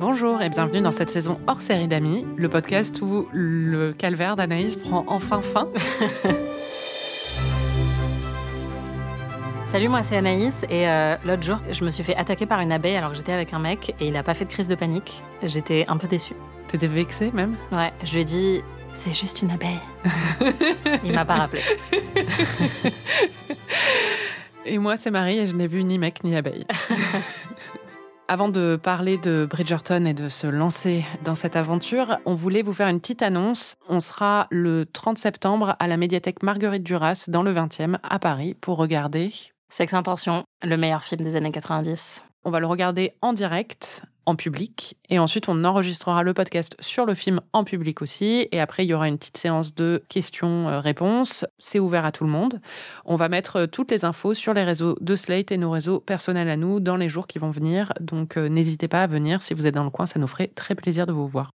Bonjour et bienvenue dans cette saison hors série d'amis, le podcast où le calvaire d'Anaïs prend enfin fin. Salut, moi c'est Anaïs et euh, l'autre jour je me suis fait attaquer par une abeille alors que j'étais avec un mec et il n'a pas fait de crise de panique. J'étais un peu déçue. T'étais vexée même? Ouais, je lui ai dit c'est juste une abeille. il m'a pas rappelé. Et moi c'est Marie et je n'ai vu ni mec ni abeille. Avant de parler de Bridgerton et de se lancer dans cette aventure, on voulait vous faire une petite annonce. On sera le 30 septembre à la médiathèque Marguerite Duras dans le 20e à Paris pour regarder Sex Intention, le meilleur film des années 90. On va le regarder en direct, en public, et ensuite on enregistrera le podcast sur le film en public aussi. Et après, il y aura une petite séance de questions-réponses. C'est ouvert à tout le monde. On va mettre euh, toutes les infos sur les réseaux de Slate et nos réseaux personnels à nous dans les jours qui vont venir. Donc euh, n'hésitez pas à venir si vous êtes dans le coin, ça nous ferait très plaisir de vous voir.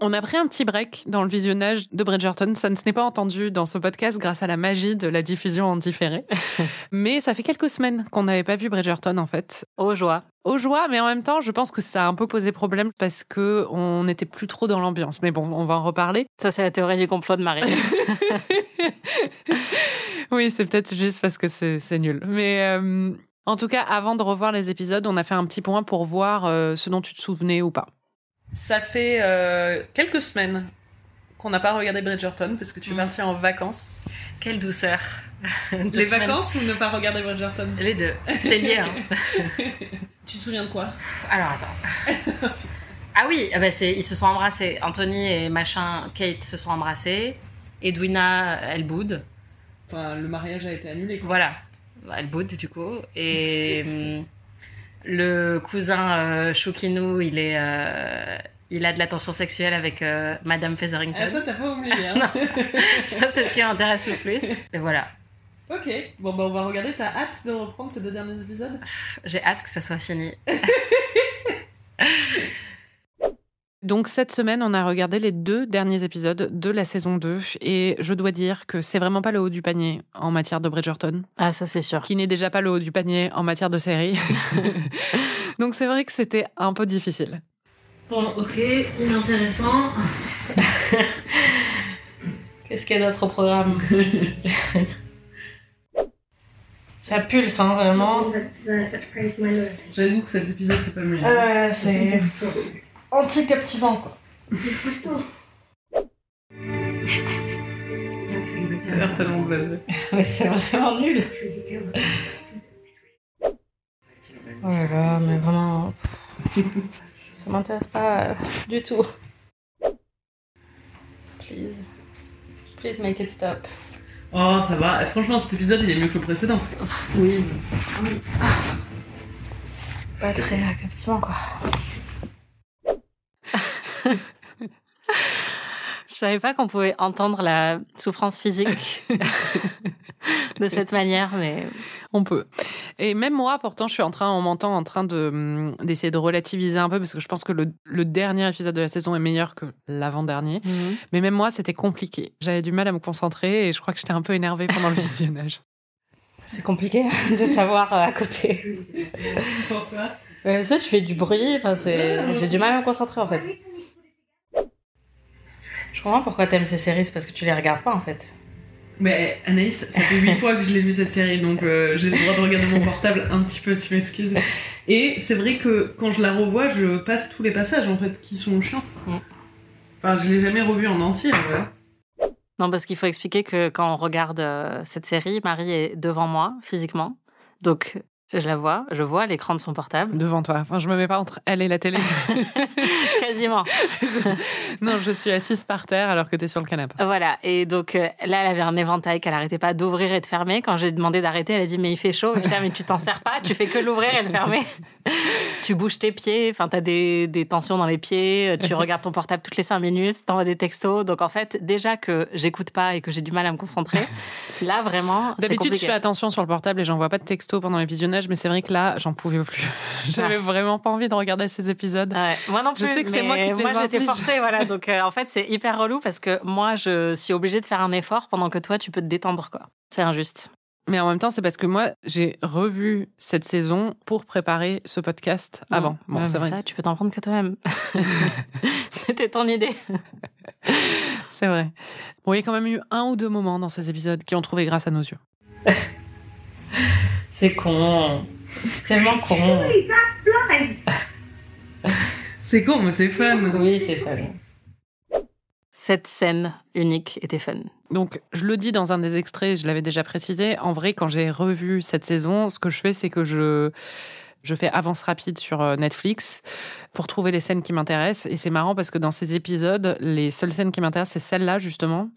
On a pris un petit break dans le visionnage de Bridgerton. Ça ne s'est pas entendu dans ce podcast grâce à la magie de la diffusion en différé. mais ça fait quelques semaines qu'on n'avait pas vu Bridgerton en fait. Aux joie. Aux joie, mais en même temps, je pense que ça a un peu posé problème parce que on n'était plus trop dans l'ambiance. Mais bon, on va en reparler. Ça, c'est la théorie du complot de Marie. oui, c'est peut-être juste parce que c'est c'est nul. Mais euh, en tout cas, avant de revoir les épisodes, on a fait un petit point pour voir euh, ce dont tu te souvenais ou pas. Ça fait euh, quelques semaines qu'on n'a pas regardé Bridgerton parce que tu es Mm. partie en vacances. Quelle douceur. Les semaines. vacances ou ne pas regarder Bridgerton? Les deux. C'est lié. hein. Tu te souviens de quoi? Alors attends. ah oui, ah bah, c'est, ils se sont embrassés. Anthony et machin, Kate se sont embrassés. Edwina, elle boude. Enfin, le mariage a été annulé. Voilà. Elle boude du coup. Et le cousin euh, Choukinou, il est, euh, il a de la tension sexuelle avec euh, Madame Featherington. Ah, ça, t'as pas oublié. Hein Ça, c'est ce qui m'intéresse le plus. Et voilà. ok, bon, bah, on va regarder. T'as hâte de reprendre ces deux derniers épisodes? J'ai hâte que ça soit fini. Donc cette semaine, on a regardé les deux derniers épisodes de la saison 2 et je dois dire que c'est vraiment pas le haut du panier en matière de Bridgerton, Ah, ça, c'est sûr. qui n'est déjà pas le haut du panier en matière de série. Donc c'est vrai que c'était un peu difficile. Bon, ok, inintéressant. Qu'est-ce qu'il y a d'autre au programme? Ça pulse, hein, vraiment. J'avoue que cet épisode c'est pas le meilleur. Euh, c'est anti-captivant, quoi. T'as l'air tellement blasé. Mais c'est vraiment nul. Oh là là, mais vraiment. Ça m'intéresse pas euh, du tout. Please. Please make it stop. Oh, ça va. Franchement, cet épisode il est mieux que le précédent. Oui. Pas très captivant, quoi. Je savais pas qu'on pouvait entendre la souffrance physique de cette manière, mais On peut. Et même moi, pourtant, je suis en train, en m'entend, en train de hum, d'essayer de relativiser un peu parce que je pense que le, le dernier épisode de la saison est meilleur que l'avant-dernier. Mais même moi, c'était compliqué. J'avais du mal à me concentrer et je crois que j'étais un peu énervée pendant le visionnage. c'est compliqué de t'avoir euh, à côté. Pourquoi? Mais parce que tu fais du bruit, enfin, c'est... j'ai du mal à me concentrer en fait. Je comprends pourquoi t'aimes ces séries, c'est parce que tu les regardes pas en fait. Mais Anaïs, ça fait huit fois que je l'ai vu cette série, donc euh, j'ai le droit de regarder mon portable un petit peu, tu m'excuses. Et c'est vrai que quand je la revois, je passe tous les passages en fait qui sont chiants. Mm. Enfin, je l'ai jamais revu en entier, voilà. Non, parce qu'il faut expliquer que quand on regarde euh, cette série, Marie est devant moi physiquement. Donc, je la vois, je vois l'écran de son portable. Devant toi. Enfin, je me mets pas entre elle et la télé. Quasiment. non, je suis assise par terre alors que t'es sur le canapé. Voilà. Et donc, euh, là, elle avait un éventail qu'elle arrêtait pas d'ouvrir et de fermer. Quand j'ai demandé d'arrêter, elle a dit, mais il fait chaud. Et je dis, Ah, mais tu t'en sers pas, tu fais que l'ouvrir et le fermer. tu bouges tes pieds, enfin, t'as des, des tensions dans les pieds, tu regardes ton portable toutes les cinq minutes, t'envoies des textos. Donc, en fait, déjà que j'écoute pas et que j'ai du mal à me concentrer, là, vraiment, D'habitude, je fais attention sur le portable et j'envoie pas de texto pendant les visionnages. Mais c'est vrai que là, j'en pouvais plus. J'avais vraiment pas envie de regarder ces épisodes. Ouais, moi non plus. Je sais que c'est moi qui Moi, j'étais forcée, voilà. Donc, euh, en fait, c'est hyper relou parce que moi, je suis obligée de faire un effort pendant que toi, tu peux te détendre, quoi. C'est injuste. Mais en même temps, c'est parce que moi, j'ai revu cette saison pour préparer ce podcast avant. Bon, Ouais, c'est vrai. Ça, tu peux t'en prendre que toi-même. C'était ton idée. C'est vrai. Bon, il y a quand même eu un ou deux moments dans ces épisodes qui ont trouvé grâce à nos yeux. C'est con. C'est tellement con. C'est con, mais c'est fun. Oui, c'est fun. Cette scène unique était fun. Donc, je le dis dans un des extraits, je l'avais déjà précisé. En vrai, quand j'ai revu cette saison, ce que je fais, c'est que je, je fais avance rapide sur euh, Netflix pour trouver les scènes qui m'intéressent. Et c'est marrant parce que dans ces épisodes, les seules scènes qui m'intéressent, c'est celle-là, justement.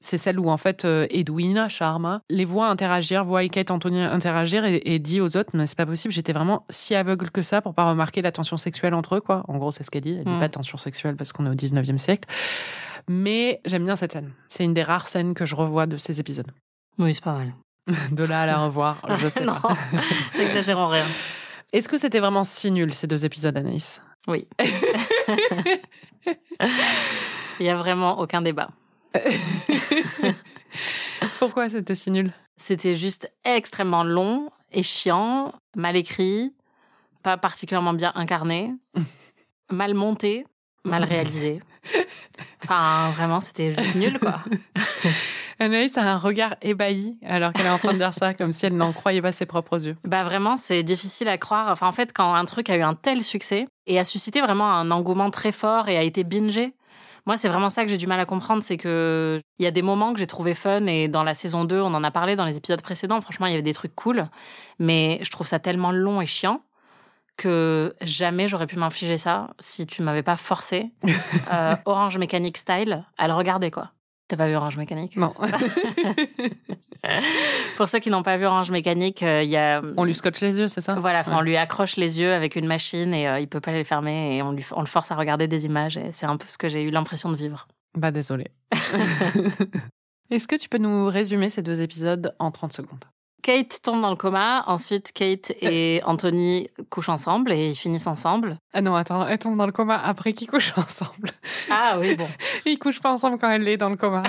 C'est celle où, en fait, euh, Edwina, Sharma, les voit interagir, voit Kate Anthony interagir et, et dit aux autres, mais c'est pas possible, j'étais vraiment si aveugle que ça pour pas remarquer la tension sexuelle entre eux, quoi. En gros, c'est ce qu'elle dit. Elle dit Mm. pas tension sexuelle parce qu'on est au 19e siècle. Mais j'aime bien cette scène. C'est une des rares scènes que je revois de ces épisodes. Oui, c'est pas mal. De là à la revoir, je sais non, n'exagérons rien. Est-ce que c'était vraiment si nul ces deux épisodes, Anaïs? Oui. Il y a vraiment aucun débat. Pourquoi c'était si nul? C'était juste extrêmement long et chiant, mal écrit, pas particulièrement bien incarné, mal monté, mal réalisé. Enfin, vraiment, c'était juste nul, quoi. Anaïs a un regard ébahi alors qu'elle est en train de dire ça, comme si elle n'en croyait pas ses propres yeux. Bah vraiment, c'est difficile à croire. Enfin, en fait, quand un truc a eu un tel succès et a suscité vraiment un engouement très fort et a été bingé, moi, c'est vraiment ça que j'ai du mal à comprendre, c'est que il y a des moments que j'ai trouvé fun et dans la saison 2, on en a parlé dans les épisodes précédents. Franchement, il y avait des trucs cool, mais je trouve ça tellement long et chiant que jamais j'aurais pu m'infliger ça si tu m'avais pas forcé euh, Orange Mécanique style à le regarder quoi. T'as pas vu Orange Mécanique Non. Pour ceux qui n'ont pas vu Orange Mécanique, euh, il y a on lui scotche les yeux, c'est ça voilà, Ouais. on lui accroche les yeux avec une machine et euh, il peut pas les fermer et on, lui, on le force à regarder des images et c'est un peu ce que j'ai eu l'impression de vivre. Bah désolé. Est-ce que tu peux nous résumer ces deux épisodes en 30 secondes? Kate tombe dans le coma, ensuite Kate et Anthony couchent ensemble et ils finissent ensemble. Ah non, attends, elle tombe dans le coma après qu'ils couchent ensemble. Ah oui, bon. Ils couchent pas ensemble quand elle est dans le coma.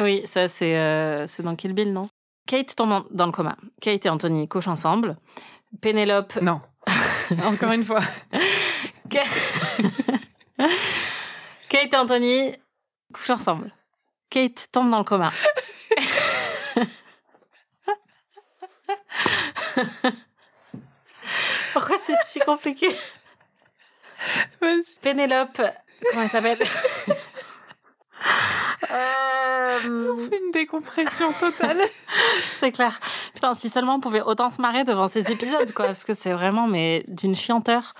Oui, ça c'est euh, c'est dans Kill Bill, non? Kate tombe dans le coma. Kate et Anthony couchent ensemble. Pénélope non. Encore une fois. Kate et Anthony couchent ensemble. Kate tombe dans le coma. Pourquoi c'est si compliqué? Pénélope, comment elle s'appelle? Euh, On fait une décompression totale. C'est clair. Putain, si seulement on pouvait autant se marrer devant ces épisodes, quoi, parce que c'est vraiment mais d'une chianteur.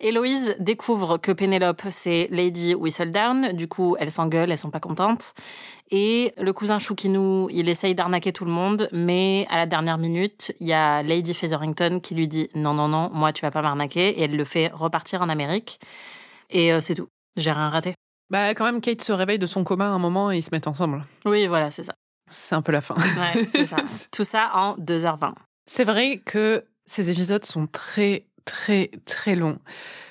Héloïse découvre que Pénélope, c'est Lady Whistledown. Du coup, elles s'engueulent, elles sont pas contentes. Et le cousin Choukinou, il essaye d'arnaquer tout le monde, mais à la dernière minute, il y a Lady Featherington qui lui dit non, non, non, moi tu vas pas m'arnaquer, et elle le fait repartir en Amérique. Et euh, c'est tout. J'ai rien raté. Bah quand même, Kate se réveille de son coma à un moment et ils se mettent ensemble. Oui, voilà, c'est ça. C'est un peu la fin. Ouais, c'est ça. tout ça en 2h20. C'est vrai que ces épisodes sont très, très, très longs.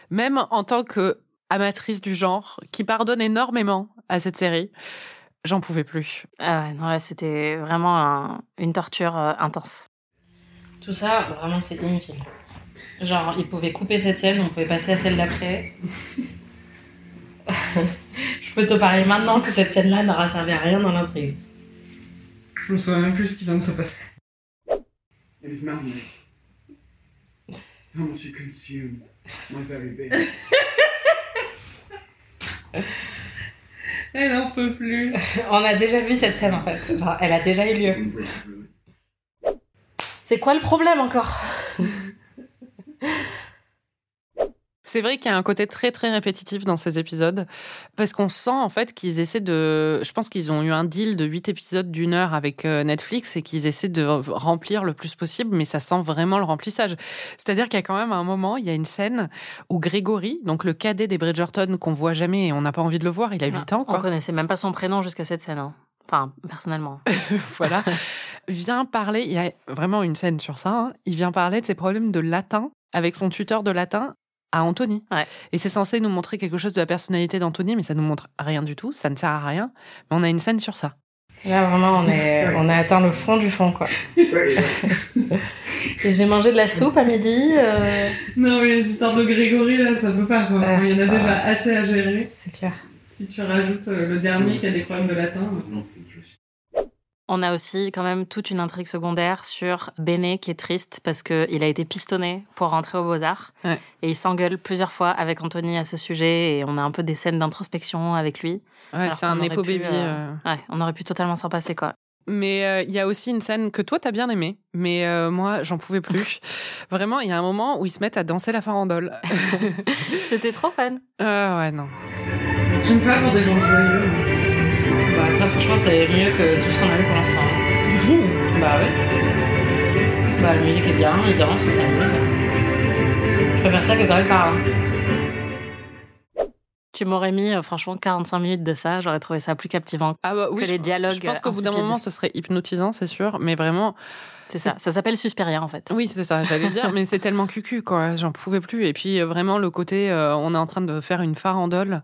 Même en tant que amatrice du genre, qui pardonne énormément à cette série, j'en pouvais plus. Ah ouais, non, là, c'était vraiment un- une torture euh, intense. Tout ça, vraiment, c'est inutile. Genre, ils pouvaient couper cette scène, on pouvait passer à celle d'après. Je peux te parler maintenant que cette scène-là n'aura servi à rien dans l'intrigue. Je me souviens même plus ce qui vient de se passer. It is malnourished. How much you consume my very being. Elle n'en peut plus. On a déjà vu cette scène, en fait. Genre, elle a déjà eu lieu. C'est quoi le problème encore? C'est vrai qu'il y a un côté très très répétitif dans ces épisodes parce qu'on sent en fait qu'ils essaient de je pense qu'ils ont eu un deal de 8 épisodes d'une heure avec euh, Netflix et qu'ils essaient de remplir le plus possible mais ça sent vraiment le remplissage. C'est-à-dire qu'il y a quand même un moment, il y a une scène où Grégory, donc le cadet des Bridgerton qu'on voit jamais et on n'a pas envie de le voir, il a 8 ans On quoi. connaissait même pas son prénom jusqu'à cette scène. hein. Enfin, personnellement. voilà. vient parler, il y a vraiment une scène sur ça, hein. il vient parler de ses problèmes de latin avec son tuteur de latin à Anthony. Ouais. Et c'est censé nous montrer quelque chose de la personnalité d'Anthony, mais ça nous montre rien du tout, ça ne sert à rien. Mais on a une scène sur ça. Là, vraiment, on, est, on a atteint le fond du fond, quoi. Et j'ai mangé de la soupe à midi. euh, Non, mais les histoires de Grégory, là, ça peut pas, quoi. Ah, Il y en a déjà assez à gérer. C'est clair. Si tu rajoutes euh, le dernier qui a des problèmes de latin. On a aussi quand même toute une intrigue secondaire sur Béné qui est triste parce qu'il a été pistonné pour rentrer aux Beaux-Arts. Ouais. Et il s'engueule plusieurs fois avec Anthony à ce sujet et on a un peu des scènes d'introspection avec lui. Ouais, c'est un épo baby. euh, euh. Ouais, on aurait pu totalement s'en passer quoi. Mais euh, il y a aussi une scène que toi t'as bien aimée, mais euh, moi j'en pouvais plus. Vraiment, il y a un moment où ils se mettent à danser la farandole. C'était trop fun. Euh, ouais, non. J'aime pas pour des gens joyeux. Bah, ça, franchement, c'est mieux que tout ce qu'on a vu pour l'instant. Du tout. Bah oui. Bah, la musique est bien, les danses, ça s'amuse. Je préfère ça que Greg parle. Tu m'aurais mis, euh, franchement, 45 minutes de ça, j'aurais trouvé ça plus captivant. Ah bah oui, Que les dialogues Je pense qu'au bout d'un moment, ce serait hypnotisant, c'est sûr, mais vraiment, C'est ça, ça s'appelle Suspiria en fait. oui, c'est ça, j'allais dire, mais c'est tellement cucu, quoi, j'en pouvais plus. Et puis, euh, vraiment, le côté, euh, on est en train de faire une farandole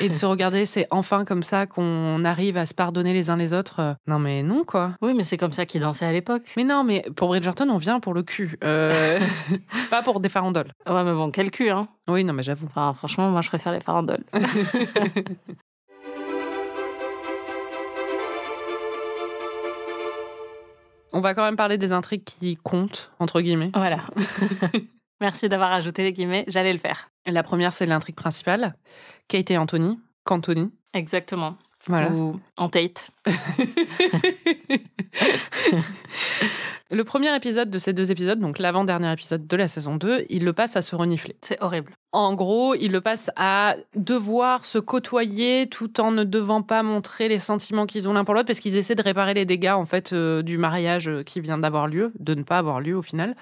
et de se regarder, c'est enfin comme ça qu'on arrive à se pardonner les uns les autres. Non, mais non, quoi. Oui, mais c'est comme ça qu'ils dansaient à l'époque. Mais non, mais pour Bridgerton, on vient pour le cul, euh, pas pour des farandoles. Ouais, mais bon, quel cul, hein. Oui, non, mais j'avoue. Enfin, franchement, moi, je préfère les farandoles. On va quand même parler des intrigues qui comptent, entre guillemets. voilà. Merci d'avoir ajouté les guillemets, j'allais le faire. La première, c'est l'intrigue principale. Kate et Anthony. Qu'Anthony. Exactement. Voilà. Ou en Tate. Le premier épisode de ces deux épisodes, donc l'avant-dernier épisode de la saison 2, il le passe à se renifler. C'est horrible. En gros, il le passe à devoir se côtoyer tout en ne devant pas montrer les sentiments qu'ils ont l'un pour l'autre parce qu'ils essaient de réparer les dégâts en fait euh, du mariage euh, qui vient d'avoir lieu, de ne pas avoir lieu au final.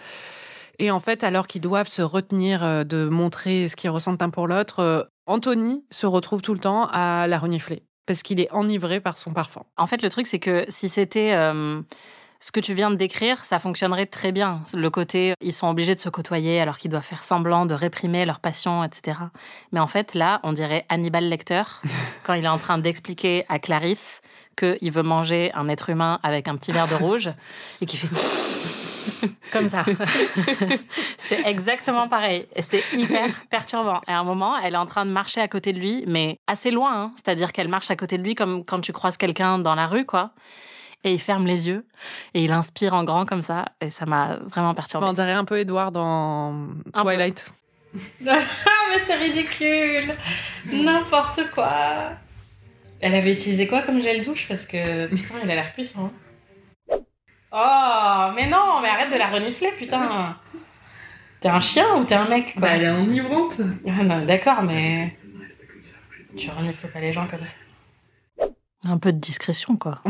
Et en fait, alors qu'ils doivent se retenir euh, de montrer ce qu'ils ressentent l'un pour l'autre, Anthony se retrouve tout le temps à la renifler parce qu'il est enivré par son parfum. En fait, le truc, c'est que si c'était euh, ce que tu viens de décrire, ça fonctionnerait très bien. Le côté, ils sont obligés de se côtoyer alors qu'ils doivent faire semblant de réprimer leur passion, etc. Mais en fait, là, on dirait Hannibal Lecter quand il est en train d'expliquer à Clarisse qu'il veut manger un être humain avec un petit verre de rouge et qui fait comme ça. c'est exactement pareil. Et c'est hyper perturbant. Et à un moment, elle est en train de marcher à côté de lui, mais assez loin. hein. C'est-à-dire qu'elle marche à côté de lui comme quand tu croises quelqu'un dans la rue, quoi. Et il ferme les yeux et il inspire en grand comme ça. Et ça m'a vraiment perturbé. On dirait un peu Edward dans. Twilight. Ah, mais c'est ridicule N'importe quoi Elle avait utilisé quoi comme gel douche? Parce que, putain, il a l'air puissant. Oh, mais non, mais arrête de la renifler, putain T'es un chien ou t'es un mec, quoi? Bah, elle est enivrante. Ah non, d'accord, mais... Tu renifles pas les gens comme ça. Un peu de discrétion, quoi.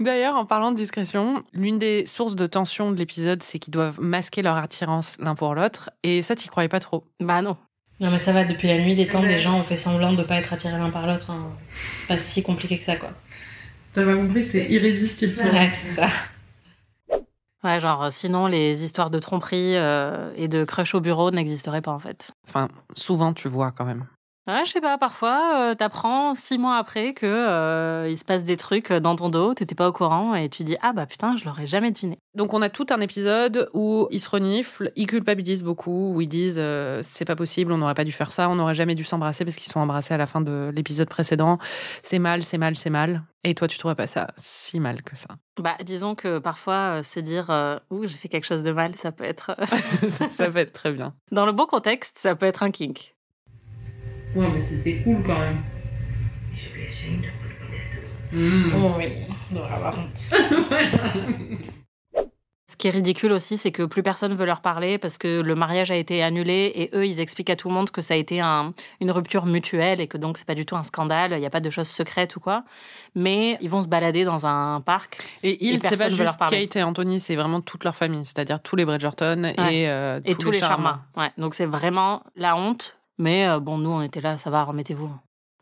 D'ailleurs, en parlant de discrétion, l'une des sources de tension de l'épisode, c'est qu'ils doivent masquer leur attirance l'un pour l'autre. Et ça, t'y croyais pas trop. Bah non. Non, mais ça va, depuis la nuit des temps, des gens ont fait semblant de pas être attirés l'un par l'autre. hein. C'est pas si compliqué que ça, quoi. T'as pas compris, c'est irrésistible. pour Ouais, c'est ça. Ouais, genre, euh, sinon, les histoires de tromperie euh, et de crush au bureau n'existeraient pas, en fait. Enfin, souvent, tu vois quand même. Ouais, je sais pas, parfois, euh, t'apprends six mois après que euh, il se passe des trucs dans ton dos, t'étais pas au courant, et tu dis, ah bah putain, je l'aurais jamais deviné. Donc, on a tout un épisode où ils se reniflent, ils culpabilisent beaucoup, où ils disent euh, c'est pas possible, on n'aurait pas dû faire ça, on n'aurait jamais dû s'embrasser parce qu'ils sont embrassés à la fin de l'épisode précédent. C'est mal, c'est mal, c'est mal. Et toi, tu trouves pas ça si mal que ça? Bah, disons que parfois, se dire, ouh, j'ai fait quelque chose de mal, ça peut être. ça, ça va être très bien. Dans le bon contexte, ça peut être un kink. Ouais, mais c'était cool quand même. Oh oui, on devrait avoir honte. Ce qui est ridicule aussi, c'est que plus personne veut leur parler parce que le mariage a été annulé et eux, ils expliquent à tout le monde que ça a été un- une rupture mutuelle et que donc c'est pas du tout un scandale, il n'y a pas de choses secrètes ou quoi. Mais ils vont se balader dans un parc. Et ils, Et c'est pas personne veut leur juste parler. Kate et Anthony, c'est vraiment toute leur famille, c'est-à-dire tous les Bridgerton Ouais. et, euh, Et tous, les Sharma. charmants. Ouais, donc c'est vraiment la honte. Mais euh, bon, nous, on était là, ça va, remettez-vous.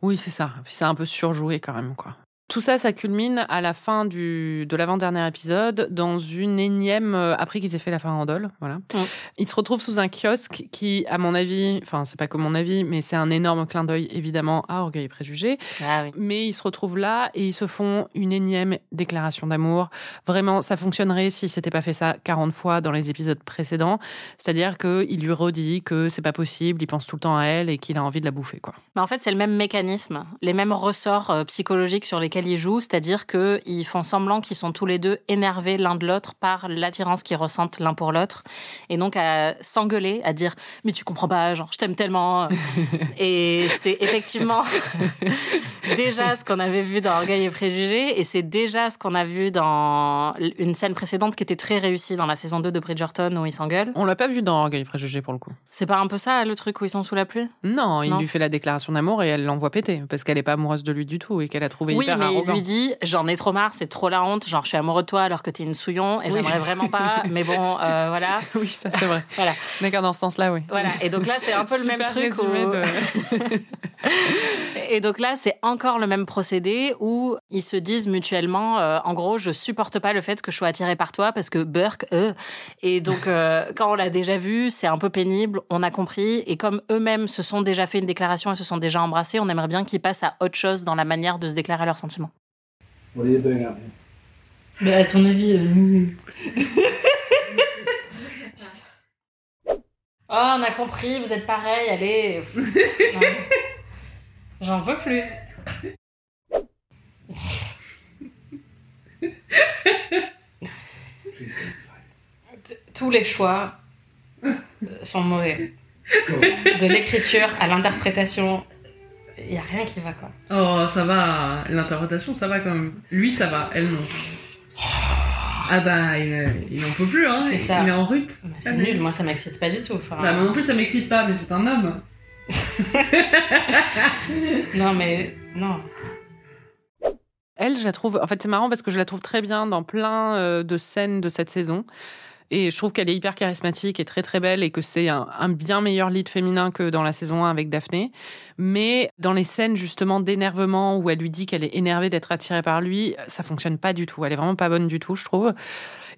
Oui, c'est ça. Puis c'est un peu surjoué quand même, quoi. Tout ça, ça culmine à la fin du, de l'avant-dernier épisode dans une énième, euh, après qu'ils aient fait la farandole, voilà. Ils se retrouvent sous un kiosque qui, à mon avis, enfin, c'est pas que mon avis, mais c'est un énorme clin d'œil, évidemment, à Orgueil et Préjugés. Ah oui. Mais ils se retrouvent là et ils se font une énième déclaration d'amour. Vraiment, ça fonctionnerait si c'était pas fait ça 40 fois dans les épisodes précédents. C'est-à-dire qu'il lui redit que c'est pas possible, il pense tout le temps à elle et qu'il a envie de la bouffer, quoi. Mais en fait, c'est le même mécanisme, les mêmes ressorts euh, psychologiques sur lesquels ils jouent, c'est-à-dire qu'ils font semblant qu'ils sont tous les deux énervés l'un de l'autre par l'attirance qu'ils ressentent l'un pour l'autre, et donc à s'engueuler, à dire mais tu comprends pas, genre je t'aime tellement, et c'est effectivement déjà ce qu'on avait vu dans Orgueil et Préjugés, et c'est déjà ce qu'on a vu dans une scène précédente qui était très réussie dans la saison 2 de Bridgerton où ils s'engueulent. On l'a pas vu dans Orgueil et Préjugés pour le coup. C'est pas un peu ça le truc où ils sont sous la pluie? Non, il lui fait la déclaration d'amour et elle l'envoie péter parce qu'elle est pas amoureuse de lui du tout et qu'elle a trouvé Oui, hyper mais arrogant. il lui dit j'en ai trop marre, c'est trop la honte, genre je suis amoureux de toi alors que t'es une souillon et Oui. j'aimerais vraiment pas, mais bon, euh, voilà. Oui, ça c'est vrai. Voilà. D'accord, dans ce sens-là, oui. Voilà. Et donc là, c'est un peu le même truc. résumé où- de- Et donc là, c'est encore le même procédé où ils se disent mutuellement, euh, en gros, je supporte pas le fait que je sois attirée par toi parce que Burke, euh. Et donc, euh, quand on l'a déjà vu, c'est un peu pénible, on a compris. Et comme eux-mêmes se sont déjà fait une déclaration et se sont déjà embrassés, on aimerait bien qu'ils passent à autre chose dans la manière de se déclarer leurs sentiments. What are you doing out here? Mais à ton avis. euh, Oh, on a compris, vous êtes pareil, allez. J'en peux plus. Tous les choix euh, sont mauvais. Go. De l'écriture à l'interprétation, il y a rien qui va quoi. Oh, ça va. L'interprétation, ça va quand même. Lui, ça va. Elle, non. Ah bah, il, il en peut plus, hein. Il, ça. il est en rute. Bah, c'est nul, moi ça m'excite pas du tout. Enfin, Bah, moi non plus, ça m'excite pas, mais c'est un homme. non mais non. Elle, je la trouve. En fait, c'est marrant parce que je la trouve très bien dans plein euh, de scènes de cette saison. Et je trouve qu'elle est hyper charismatique et très très belle et que c'est un, bien meilleur lead féminin que dans la saison 1 avec Daphné. Mais dans les scènes justement d'énervement où elle lui dit qu'elle est énervée d'être attirée par lui, ça fonctionne pas du tout. Elle est vraiment pas bonne du tout, je trouve.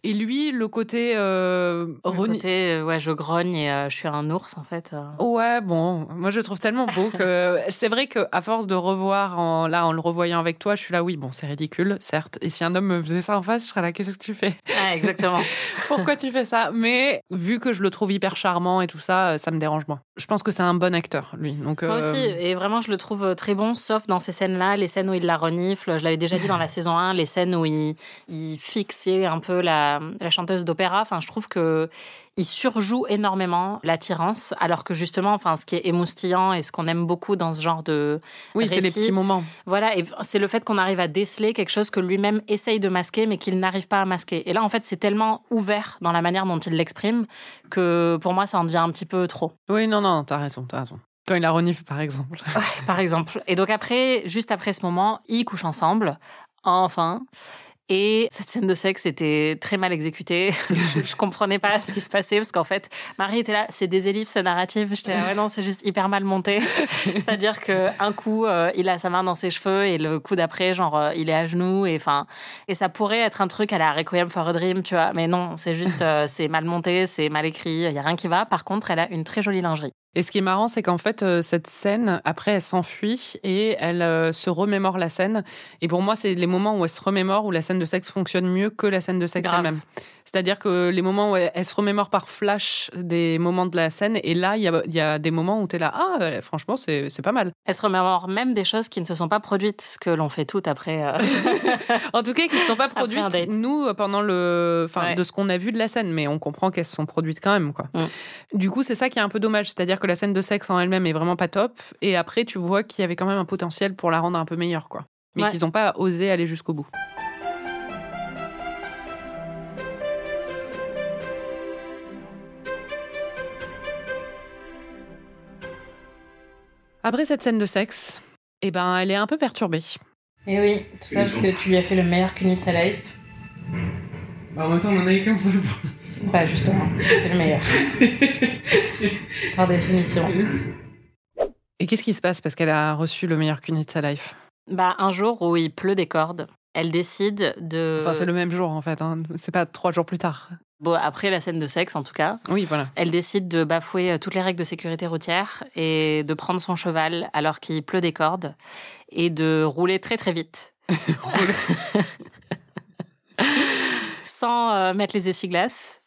Et lui, le côté euh, Le reni- côté, euh, ouais, je grogne et euh, je suis un ours en fait. Ouais, bon, moi je le trouve tellement beau que c'est vrai que à force de revoir en là en le revoyant avec toi, je suis là oui, bon, c'est ridicule, certes. Et si un homme me faisait ça en face, je serais là qu'est-ce que tu fais? Ah, exactement. Pourquoi tu fais ça? Mais vu que je le trouve hyper charmant et tout ça, ça me dérange moins. Je pense que c'est un bon acteur lui. Donc Moi euh, aussi, et vraiment, je le trouve très bon, sauf dans ces scènes-là, les scènes où il la renifle. Je l'avais déjà dit dans la saison 1, les scènes où il, il fixait un peu la, la chanteuse d'opéra. Enfin, je trouve que il surjoue énormément l'attirance, alors que justement, enfin, ce qui est émoustillant et ce qu'on aime beaucoup dans ce genre de oui, c'est les petits moments. Voilà, et c'est le fait qu'on arrive à déceler quelque chose que lui-même essaye de masquer, mais qu'il n'arrive pas à masquer. Et là, en fait, c'est tellement ouvert dans la manière dont il l'exprime que pour moi, ça en devient un petit peu trop. Oui, non, non, t'as raison, t'as raison. Quand il a renifle, par exemple. par exemple. Et donc après, juste après ce moment, ils couchent ensemble, enfin. Et cette scène de sexe était très mal exécutée. je, comprenais pas ce qui se passait parce qu'en fait, Marie était là, c'est des ellipses narratives. J'étais là, ouais non, c'est juste hyper mal monté. C'est-à-dire que un coup, euh, il a sa main dans ses cheveux et le coup d'après, genre, euh, il est à genoux et enfin, et ça pourrait être un truc à la Requiem for a Dream, tu vois. Mais non, c'est juste, euh, c'est mal monté, c'est mal écrit, il y a rien qui va. Par contre, elle a une très jolie lingerie. Et ce qui est marrant, c'est qu'en fait, euh, cette scène, après, elle s'enfuit et elle euh, se remémore la scène. Et pour moi, c'est les moments où elle se remémore où la scène de sexe fonctionne mieux que la scène de sexe elle-même. C'est-à-dire que les moments où elle, elle se remémore par flash des moments de la scène, et là, il y a, il y a des moments où tu es là, ah, euh, franchement, c'est pas mal. Elle se remémore même des choses qui ne se sont pas produites, ce que l'on fait toutes après. euh, En tout cas, qui ne sont pas produites, nous, euh, pendant le. Enfin, Ouais. de ce qu'on a vu de la scène, mais on comprend qu'elles se sont produites quand même, quoi. Mm. Du coup, c'est ça qui est un peu dommage. C'est-à-dire que la scène de sexe en elle-même est vraiment pas top, et après, tu vois qu'il y avait quand même un potentiel pour la rendre un peu meilleure, quoi. Mais Ouais. qu'ils n'ont pas osé aller jusqu'au bout. Après cette scène de sexe, eh ben, elle est un peu perturbée. Et oui, tout ça parce que tu lui as fait le meilleur cuni de sa life. Bah, en même temps, on en a eu qu'un seul pour l'instant. Bah justement, c'était le meilleur. Par définition. Et qu'est-ce qui se passe parce qu'elle a reçu le meilleur cuni de sa life Bah, un jour où il pleut des cordes, elle décide de. Enfin, c'est le même jour en fait. Hein. C'est pas trois jours plus tard. Bon, après la scène de sexe, en tout cas, Oui, voilà. elle décide de bafouer euh, toutes les règles de sécurité routière et de prendre son cheval alors qu'il pleut des cordes et de rouler très très vite. Sans euh, mettre les essuie-glaces.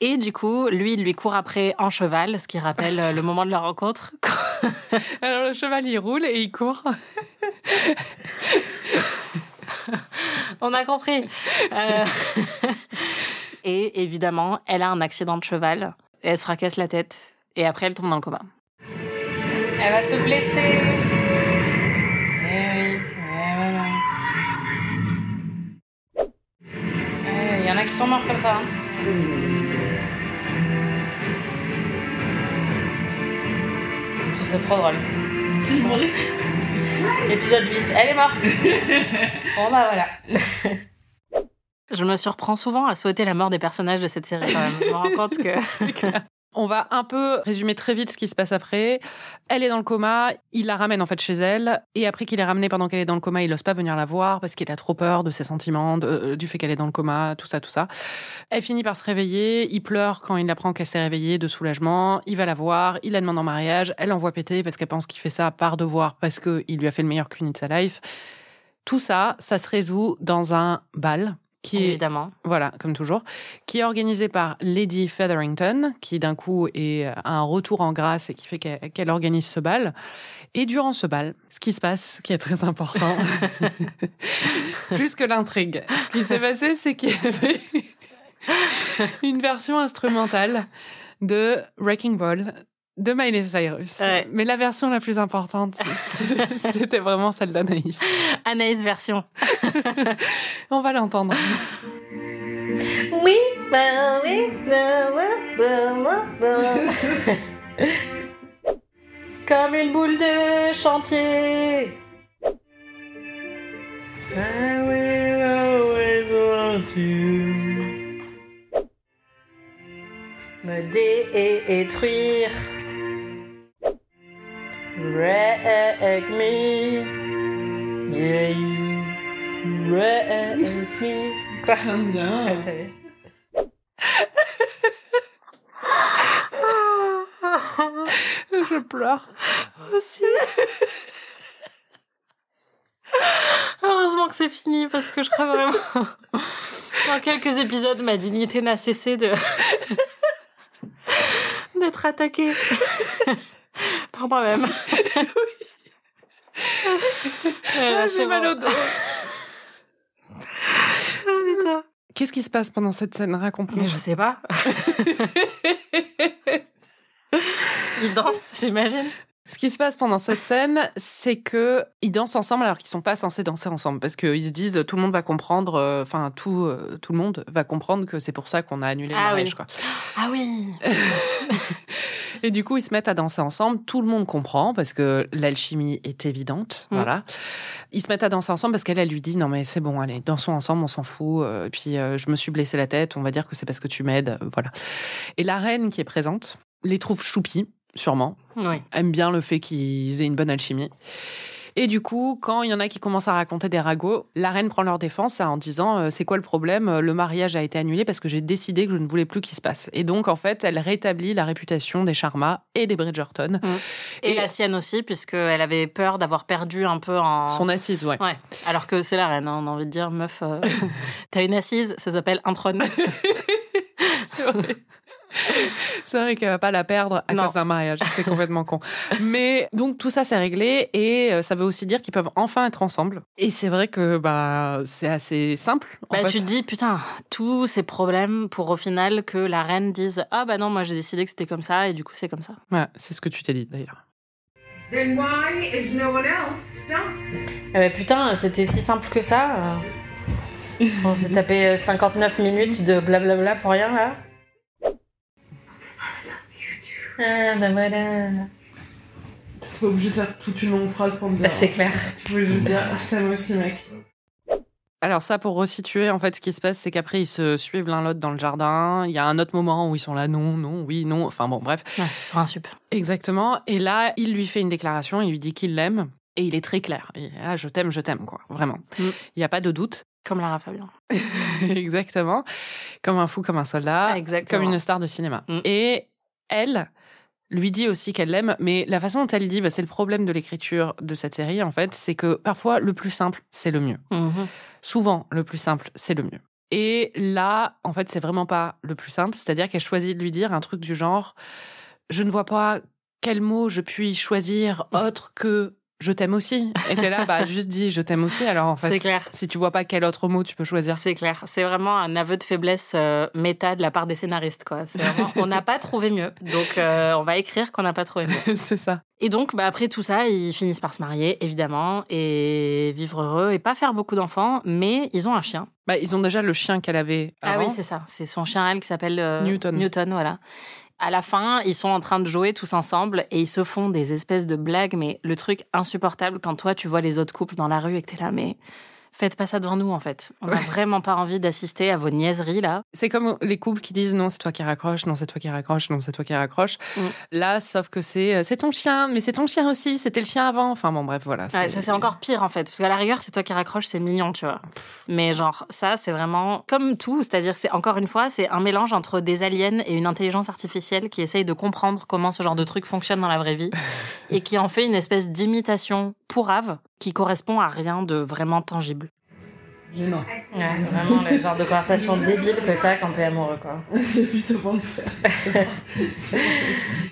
Et du coup, lui, il lui court après en cheval, ce qui rappelle euh, le moment de leur rencontre. Alors le cheval il roule et il court. On a compris. Euh, Et évidemment, elle a un accident de cheval et elle se fracasse la tête. Et après, elle tombe dans le coma. Elle va se blesser. Eh oui. Eh, Il y en a qui sont morts comme ça. hein. Ce serait trop drôle. Si je mourais. Épisode 8, elle est morte. bon bah voilà. Je me surprends souvent à souhaiter la mort des personnages de cette série quand même. Je me rends compte que... On va un peu résumer très vite ce qui se passe après. Elle est dans le coma, il la ramène en fait chez elle, et après qu'il est ramené pendant qu'elle est dans le coma, il n'ose pas venir la voir parce qu'il a trop peur de ses sentiments, euh, du fait qu'elle est dans le coma, tout ça, tout ça. Elle finit par se réveiller, il pleure quand il apprend qu'elle s'est réveillée de soulagement, il va la voir, il la demande en mariage, elle envoie péter parce qu'elle pense qu'il fait ça par devoir parce qu'il lui a fait le meilleur cuni de sa life. Tout ça, ça se résout dans un bal qui est Évidemment. voilà, comme toujours, qui est organisé par Lady Featherington, qui d'un coup est à un retour en grâce et qui fait qu'elle qu'elle organise ce bal. Et durant ce bal, ce qui se passe, qui est très important, plus que l'intrigue, ce qui s'est passé, c'est qu'il y avait une version instrumentale de Wrecking Ball de Miley Cyrus. Ouais. Mais la version la plus importante, c'était vraiment celle d'Anaïs. Anaïs version. On va l'entendre. Oui, bah oui, bah bah. Comme une boule de chantier. I will always want you. Me détruire. Wreck me. Yeah, you wreck me. Quoi bien. Je pleure. aussi. Heureusement que c'est fini parce que je crois vraiment. Dans quelques épisodes, ma dignité n'a cessé de. d'être attaquée. Par moi-même. Voilà, Ah, c'est J'ai mal au dos. Ah, putain. Qu'est-ce qui se passe pendant cette scène? Raconte-moi. Mais je sais pas. Ils dansent, j'imagine. Ce qui se passe pendant cette scène, c'est que ils dansent ensemble alors qu'ils sont pas censés danser ensemble parce qu'ils se disent tout le monde va comprendre, euh, enfin tout euh, tout le monde va comprendre que c'est pour ça qu'on a annulé le Ah mariage. oui. Quoi. Ah oui. Et du coup, ils se mettent à danser ensemble. Tout le monde comprend parce que l'alchimie est évidente. Mm. Voilà. Ils se mettent à danser ensemble parce qu'elle, elle lui dit non mais c'est bon, allez, dansons ensemble, on s'en fout. Et puis euh, je me suis blessé la tête. On va dire que c'est parce que tu m'aides. Voilà. Et la reine qui est présente les trouve choupis, sûrement. Oui. Aime bien le fait qu'ils aient une bonne alchimie. Et du coup, quand il y en a qui commencent à raconter des ragots, la reine prend leur défense en disant euh, c'est quoi le problème? Le mariage a été annulé parce que j'ai décidé que je ne voulais plus qu'il se passe. Et donc en fait, elle rétablit la réputation des Sharma et des Bridgerton. Et, Et- la sienne aussi, puisqu'elle avait peur d'avoir perdu un peu en. Son assise, ouais. Ouais, alors que c'est la reine, hein, on a envie de dire, meuf, euh, t'as une assise, ça s'appelle un trône. C'est vrai. C'est vrai qu'elle va pas la perdre à Non. cause d'un mariage. C'est complètement con. Mais donc tout ça c'est réglé et euh, ça veut aussi dire qu'ils peuvent enfin être ensemble. Et c'est vrai que bah c'est assez simple. en Bah, fait. tu te dis, putain, tous ces problèmes pour au final que la reine dise, ah bah non, moi j'ai décidé que c'était comme ça et du coup c'est comme ça. Ouais, c'est ce que tu t'es dit d'ailleurs. Then why is no one else dancing? Eh ben, putain, c'était si simple que ça. euh. On s'est tapé euh, 59 minutes de blablabla pour rien là. Ah bah voilà. T'es pas obligé de faire toute une longue phrase pour me dire. Bah, c'est clair. Tu pouvais juste dire je t'aime aussi, mec. Alors ça, pour resituer, en fait, ce qui se passe, c'est qu'après, ils se suivent l'un l'autre dans le jardin. Il y a un autre moment où ils sont là, non, non, oui, non. Enfin bon, bref. Ouais, sur un sup. Exactement. Et là, il lui fait une déclaration, il lui dit qu'il l'aime. Et il est très clair. Il ah, je t'aime, je t'aime, quoi. Vraiment. Mm. Il n'y a pas de doute. Comme Lara Fabian. Exactement. Comme un fou, comme un soldat. Exactement. Comme une star de cinéma. Mm. Et elle lui dit aussi qu'elle l'aime, mais la façon dont elle dit, bah, c'est le problème de l'écriture de cette série, en fait, c'est que parfois, le plus simple, c'est le mieux. Mhm. Souvent, le plus simple, c'est le mieux. Et là, en fait, c'est vraiment pas le plus simple. C'est-à-dire qu'elle choisit de lui dire un truc du genre Je ne vois pas quel mot je puis choisir autre que je t'aime aussi. Et t'es là, bah, juste dis je t'aime aussi. Alors, en fait, C'est clair. si tu vois pas quel autre mot tu peux choisir. C'est clair. C'est vraiment un aveu de faiblesse euh, méta de la part des scénaristes, quoi. C'est vraiment, on n'a pas trouvé mieux. Donc, euh, on va écrire qu'on n'a pas trouvé mieux. c'est ça. Et donc, bah, après tout ça, ils finissent par se marier, évidemment, et vivre heureux et pas faire beaucoup d'enfants, mais ils ont un chien. Bah, ils ont déjà le chien qu'elle avait. Ah oui, c'est ça. C'est son chien, elle, qui s'appelle euh, Newton. Newton, voilà. À la fin, ils sont en train de jouer tous ensemble et ils se font des espèces de blagues, mais le truc insupportable quand toi, tu vois les autres couples dans la rue et que t'es là, mais faites pas ça devant nous, en fait. On n'a vraiment pas envie d'assister à vos niaiseries, là. C'est comme les couples qui disent non, c'est toi qui raccroche, non, c'est toi qui raccroche, non, c'est toi qui raccroche. Mm. Là, sauf que c'est euh, c'est ton chien, mais c'est ton chien aussi, c'était le chien avant. Enfin bon, bref, voilà. Ouais, ça, c'est encore pire, en fait. Parce qu'à la rigueur, c'est toi qui raccroche, c'est mignon, tu vois. Mais genre, ça, c'est vraiment comme tout. C'est-à-dire, c'est encore une fois, c'est un mélange entre des aliens et une intelligence artificielle qui essaye de comprendre comment ce genre de truc fonctionne dans la vraie vie et qui en fait une espèce d'imitation pourrave qui correspond à rien de vraiment tangible. Gênant. Ouais, vraiment le genre de conversation débile que t'as quand t'es amoureux, quoi. C'est plutôt bon de faire.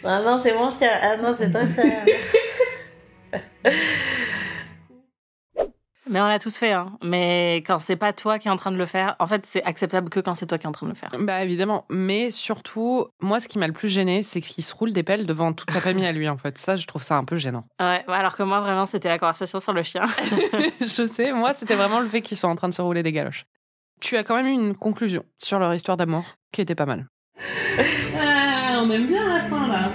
Ah non, c'est mon chien. Ah non, c'est ton chien. Mais on l'a tous fait, hein. Mais quand c'est pas toi qui es en train de le faire, en fait, c'est acceptable que quand c'est toi qui es en train de le faire. Bah évidemment, mais surtout, moi, ce qui m'a le plus gêné, c'est qu'il se roule des pelles devant toute sa famille à lui, en fait. Ça, je trouve ça un peu gênant. Ouais, ouais, alors que moi, vraiment, c'était la conversation sur le chien. je sais, moi, c'était vraiment le fait qu'ils soient en train de se rouler des galoches. Tu as quand même eu une conclusion sur leur histoire d'amour qui était pas mal. Ah, on aime bien la fin là.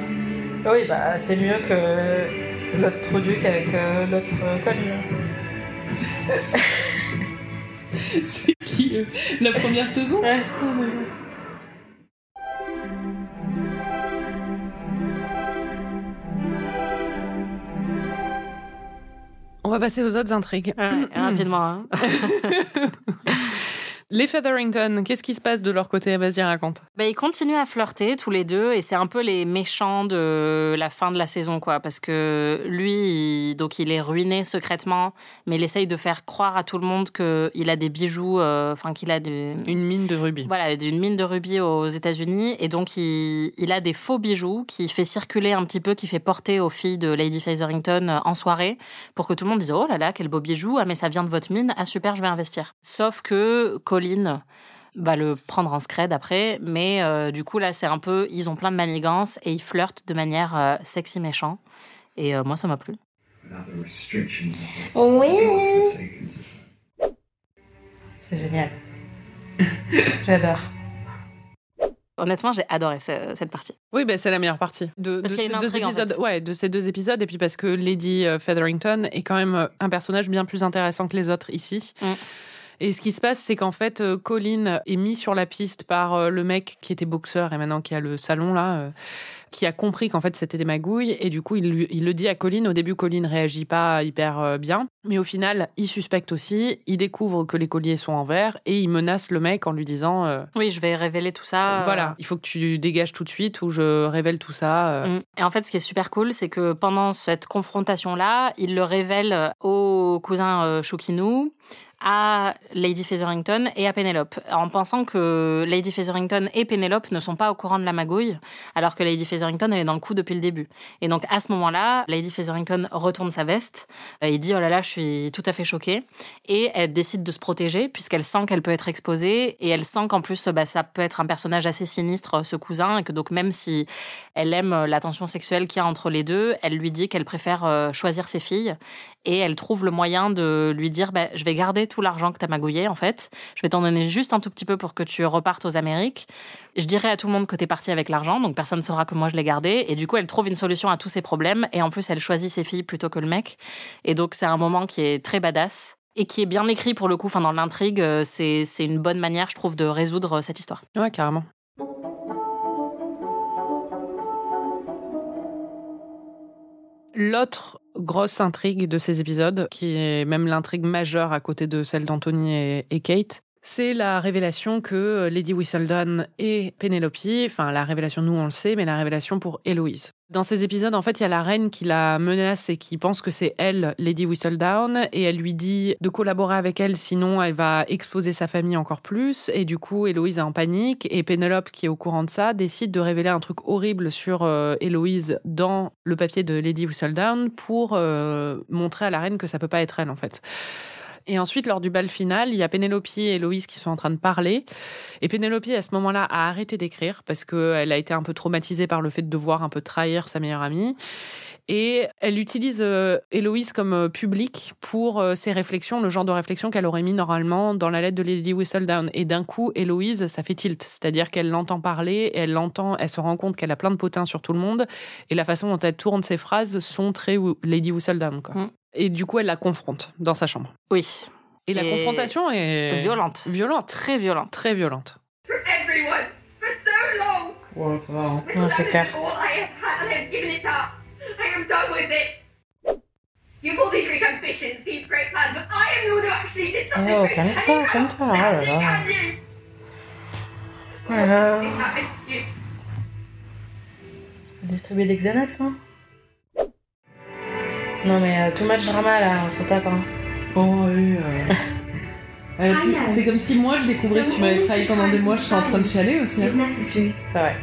Oui, bah c'est mieux que l'autre trou duc avec euh, l'autre euh, connu. C'est qui euh, La première saison Ouais. On va passer aux autres intrigues. Ouais, rapidement, hein. Les Featherington, qu'est-ce qui se passe de leur côté? Vas-y, raconte. Bah, ils continuent à flirter tous les deux et c'est un peu les méchants de la fin de la saison, quoi. Parce que lui, il- donc il est ruiné secrètement, mais il essaye de faire croire à tout le monde qu'il a des bijoux, euh, enfin qu'il a de, Une mine de rubis. voilà, d'une mine de rubis aux États-Unis et donc il, il a des faux bijoux qui fait circuler un petit peu, qui fait porter aux filles de Lady Featherington euh, en soirée pour que tout le monde dise oh là là quel beau bijou ah mais ça vient de votre mine ah super je vais investir. Sauf que Colin va le prendre en scred après, mais euh, du coup là c'est un peu ils ont plein de manigances et ils flirtent de manière euh, sexy méchant et euh, moi ça m'a plu. without the restrictions of this Oui. C'est génial. J'adore. Honnêtement j'ai adoré ce- cette partie. Oui, ben c'est la meilleure partie de, ces deux en épisodes. fait. Ouais, de ces deux épisodes, et puis parce que Lady Featherington est quand même un personnage bien plus intéressant que les autres ici. Mm. Et ce qui se passe, c'est qu'en fait, euh, Colin est mis sur la piste par euh, le mec qui était boxeur et maintenant qui a le salon là, euh, qui a compris qu'en fait c'était des magouilles et du coup il, le dit à Colin. Au début, Colin réagit pas hyper bien, mais au final, il suspecte aussi. Il découvre que les colliers sont en verre et il menace le mec en lui disant. euh, Oui je vais révéler tout ça. euh, Voilà, il faut que tu dégages tout de suite ou je révèle tout ça. euh. Mm. Et en fait, ce qui est super cool, c'est que pendant cette confrontation-là, il le révèle au cousin Shukinu, à Lady Featherington et à Penelope, en pensant que Lady Featherington et Penelope ne sont pas au courant de la magouille, alors que Lady Featherington elle est dans le coup depuis le début. Et donc à ce moment-là, Lady Featherington retourne sa veste euh, et dit oh là là, je suis tout à fait choquée, et elle décide de se protéger puisqu'elle sent qu'elle peut être exposée et elle sent qu'en plus bah, ça peut être un personnage assez sinistre ce cousin et que donc même si elle aime euh, la tension sexuelle qu'il y a entre les deux. Elle lui dit qu'elle préfère euh, choisir ses filles et elle trouve le moyen de lui dire bah, Je vais garder tout l'argent que tu as magouillé, en fait. Je vais t'en donner juste un tout petit peu pour que tu repartes aux Amériques. Je dirai à tout le monde que tu es parti avec l'argent, donc personne ne saura que moi je l'ai gardé. Et du coup, elle trouve une solution à tous ses problèmes et en plus, elle choisit ses filles plutôt que le mec. Et donc, c'est un moment qui est très badass. Et qui est bien écrit pour le coup, enfin dans l'intrigue, euh, c'est une bonne manière, je trouve, de résoudre euh, cette histoire. Ouais, carrément. L'autre grosse intrigue de ces épisodes, qui est même l'intrigue majeure à côté de celle d'Anthony et, Kate, c'est la révélation que Lady Whistledown et Penelope, enfin la révélation nous on le sait, mais la révélation pour Héloïse. Dans ces épisodes, en fait, il y a la reine qui la menace et qui pense que c'est elle, Lady Whistledown, et elle lui dit de collaborer avec elle, sinon elle va exposer sa famille encore plus. Et du coup, Héloïse est en panique, et Penelope, qui est au courant de ça, décide de révéler un truc horrible sur euh, Héloïse dans le papier de Lady Whistledown pour euh, montrer à la reine que ça peut pas être elle, en fait. Et ensuite, lors du bal final, il y a Pénélope et Héloïse qui sont en train de parler. Et Pénélope, à ce moment-là, a arrêté d'écrire parce qu'elle a été un peu traumatisée par le fait de devoir un peu trahir sa meilleure amie. Et elle utilise euh, Héloïse comme euh, public pour euh, ses réflexions, le genre de réflexion qu'elle aurait mis normalement dans la lettre de Lady Whistledown. Et d'un coup, Héloïse, ça fait tilt. C'est-à-dire qu'elle l'entend parler, elle l'entend, elle se rend compte qu'elle a plein de potins sur tout le monde. Et la façon dont elle tourne ses phrases sont très Lady Whistledown, quoi. Mm. Et du coup, elle la confronte dans sa chambre. Oui. Et, la confrontation est Violente. violente, Très violente. très violente. Everyone. For so long. This Ouais, is c'est clair. Am done with it. You've all these great ambitions, these great plans, but I am the one who actually did something Oh, great. calme-toi, and you cannot calme-toi, oh là stand it, là. can you? Voilà. Distribuer des Xanax, hein? Non mais euh, too much drama là, on s'en tape. Hein. Oh, oui. euh. Euh, Ah, yeah. c'est comme si moi je découvrais que tu m'avais trahi pendant des mois, je suis en train de chialer aussi. hein. C'est vrai.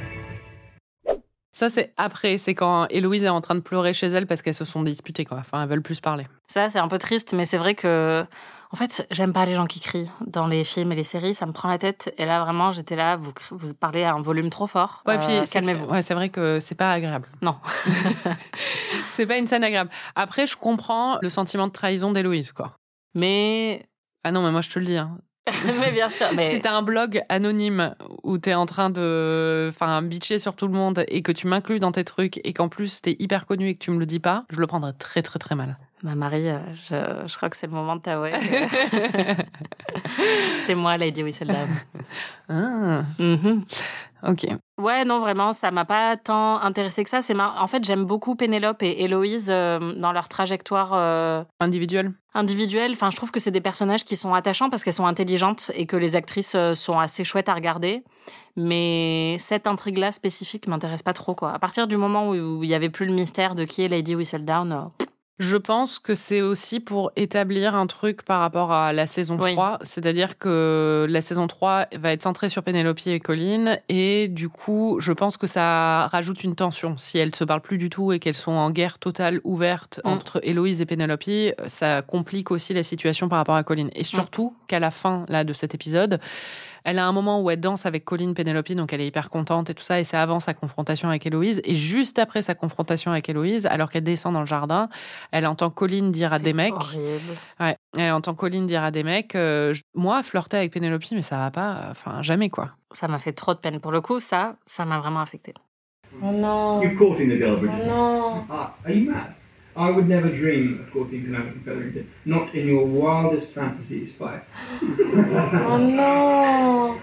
Ça, c'est après, c'est quand Héloïse est en train de pleurer chez elle parce qu'elles se sont disputées, quoi. Enfin, elles veulent plus parler. Ça, c'est un peu triste, mais c'est vrai que, en fait, j'aime pas les gens qui crient dans les films et les séries. Ça me prend la tête. Et là, vraiment, j'étais là, vous, vous parlez à un volume trop fort. Ouais, Euh, puis c'est- calmez-vous. Ouais, c'est vrai que c'est pas agréable. Non. c'est pas une scène agréable. Après, je comprends le sentiment de trahison d'Héloïse, quoi. Mais, Ah non, mais moi, je te le dis. Hein. mais bien sûr. Mais Si t'as un blog anonyme où t'es en train de, enfin, bitcher sur tout le monde et que tu m'inclus dans tes trucs et qu'en plus t'es hyper connu et que tu me le dis pas, je le prendrais très très très mal. ma Marie, euh, je, je crois que c'est le moment de t'avouer. c'est moi, Lady Whistledown. Ah, Mhm. Ok. Ouais, non, vraiment, ça m'a pas tant intéressé que ça. C'est mar- En fait, j'aime beaucoup Pénélope et Héloïse euh, dans leur trajectoire euh, Individuel. individuelle. Enfin, je trouve que c'est des personnages qui sont attachants parce qu'elles sont intelligentes et que les actrices euh, sont assez chouettes à regarder. Mais cette intrigue-là spécifique m'intéresse pas trop, quoi. À partir du moment où il y avait plus le mystère de qui est Lady Whistledown, euh, Je pense que c'est aussi pour établir un truc par rapport à la saison Oui. 3. C'est-à-dire que la saison 3 va être centrée sur Penelope et Colin. Et du coup, je pense que ça rajoute une tension. Si elles se parlent plus du tout et qu'elles sont en guerre totale ouverte Mm. entre Héloïse et Penelope, ça complique aussi la situation par rapport à Colin. Et surtout qu'à la fin là de cet épisode, elle a un moment où elle danse avec Colin Penelope, donc elle est hyper contente et tout ça, et c'est avant sa confrontation avec Héloïse. Et juste après sa confrontation avec Héloïse, alors qu'elle descend dans le jardin, elle entend Colin dire à des mecs, horrible. ouais, elle entend Colin dire à des mecs, euh, moi flirter avec Penelope, mais ça va pas, enfin jamais quoi. Ça m'a fait trop de peine. Pour le coup, ça, ça m'a vraiment affecté. Oh non. You courting the Oh non. Ah, are you mad? I would never dream of courting Penelope Featherington. Not in your wildest fantasies, Spy. Oh no!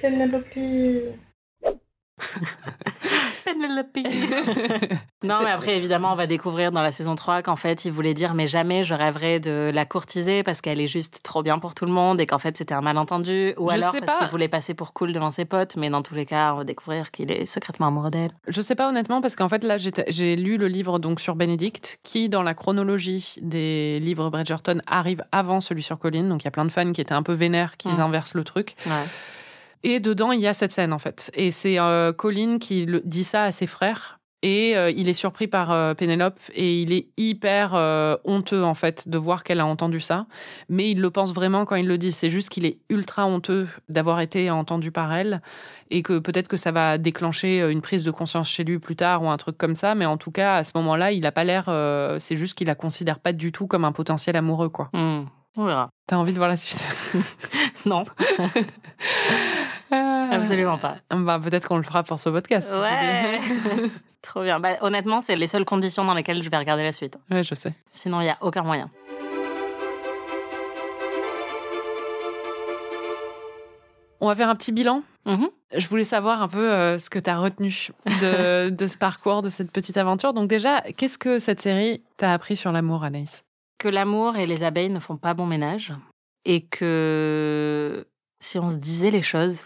Penelope. Penelope. non, mais après, évidemment, on va découvrir dans la saison 3 qu'en fait, il voulait dire, mais jamais je rêverais de la courtiser parce qu'elle est juste trop bien pour tout le monde et qu'en fait, c'était un malentendu. Ou Je alors sais parce pas. qu'il voulait passer pour cool devant ses potes. Mais dans tous les cas, on va découvrir qu'il est secrètement amoureux d'elle. Je sais pas honnêtement parce qu'en fait là j'ai lu le livre donc sur Benedict qui dans la chronologie des livres Bridgerton arrive avant celui sur Colin donc il y a plein de fans qui étaient un peu vénères qui Mm. inversent le truc Ouais. Et dedans il y a cette scène en fait et c'est euh, Colin qui le, dit ça à ses frères et euh, il est surpris par euh, Pénélope et il est hyper euh, honteux en fait de voir qu'elle a entendu ça mais il le pense vraiment quand il le dit c'est juste qu'il est ultra honteux d'avoir été entendu par elle et que peut-être que ça va déclencher une prise de conscience chez lui plus tard ou un truc comme ça, mais en tout cas à ce moment-là, il a pas l'air. c'est juste qu'il la considère pas du tout comme un potentiel amoureux, quoi. Hmm. On verra. T'as envie de voir la suite? Non, absolument pas. Bah peut-être qu'on le fera pour ce podcast. Ouais. Trop bien. Bah, honnêtement, c'est les seules conditions dans lesquelles je vais regarder la suite. ouais, je sais. Sinon, il n'y a aucun moyen. On va faire un petit bilan. Mhm. Je voulais savoir un peu euh, ce que tu as retenu de, de ce parcours, de cette petite aventure. Donc déjà, qu'est-ce que cette série t'a appris sur l'amour, Anaïs? Que l'amour et les abeilles ne font pas bon ménage. Et que si on se disait les choses,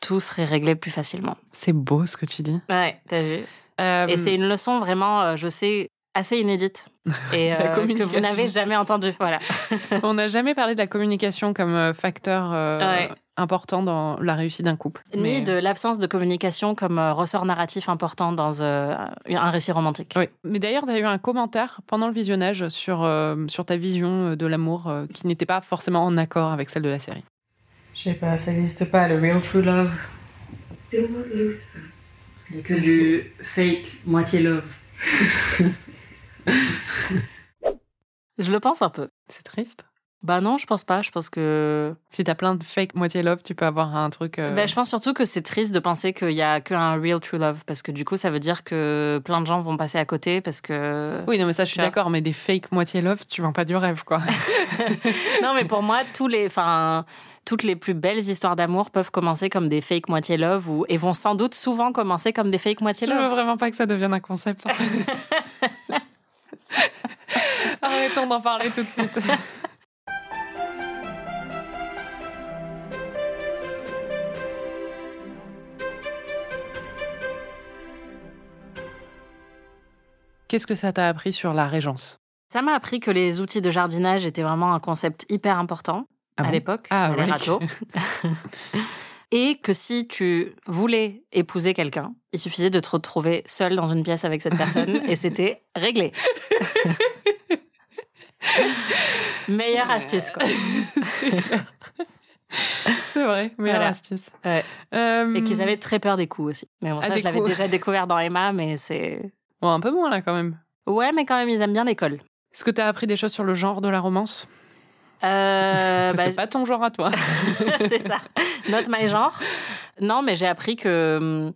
tout serait réglé plus facilement. C'est beau ce que tu dis. Ouais, t'as vu Euh, Et c'est une leçon vraiment, euh, je sais, assez inédite. Et La euh, que vous n'avez jamais entendue. Voilà. On n'a jamais parlé de la communication comme euh, facteur euh, Ouais. important dans la réussite d'un couple. Ni Mais- de l'absence de communication comme euh, ressort narratif important dans euh, un récit romantique. Oui. Mais d'ailleurs, tu as eu un commentaire pendant le visionnage sur, euh, sur ta vision euh, de l'amour euh, qui n'était pas forcément en accord avec celle de la série. Je sais pas, ça n'existe pas, le real true love. Il n'y a que du fake moitié love. je le pense un peu. C'est triste. Bah non, je pense pas. Je pense que. Si t'as plein de fake moitié love, tu peux avoir un truc. euh, Bah, je pense surtout que c'est triste de penser qu'il y a qu'un real true love parce que du coup, ça veut dire que plein de gens vont passer à côté parce que. Oui, non, mais ça, je suis d'accord, mais des fake moitié love, tu vends pas du rêve, quoi. non, mais pour moi, tous les, enfin, toutes les plus belles histoires d'amour peuvent commencer comme des fake moitié love ou et vont sans doute souvent commencer comme des fake moitié Je veux love. vraiment pas que ça devienne un concept. en fait. Arrêtons d'en parler tout de suite. Qu'est-ce que ça t'a appris sur la régence? Ça m'a appris que les outils de jardinage étaient vraiment un concept hyper important Ah à bon? l'époque, Ah, les oui. râteaux. Et que si tu voulais épouser quelqu'un, il suffisait de te retrouver seul dans une pièce avec cette personne et c'était réglé. Meilleure astuce, quoi. C'est vrai, meilleure Voilà. astuce. Ouais. Euh, Et qu'ils avaient très peur des coups aussi. Mais bon, Ah, ça, je l'avais déjà découvert dans Emma, mais c'est. Bon, un peu moins là quand même. Ouais, mais quand même, ils aiment bien l'école. Est-ce que tu as appris des choses sur le genre de la romance? Euh, bah, C'est pas ton genre à toi. c'est ça. Not my genre. Non, mais j'ai appris que hum,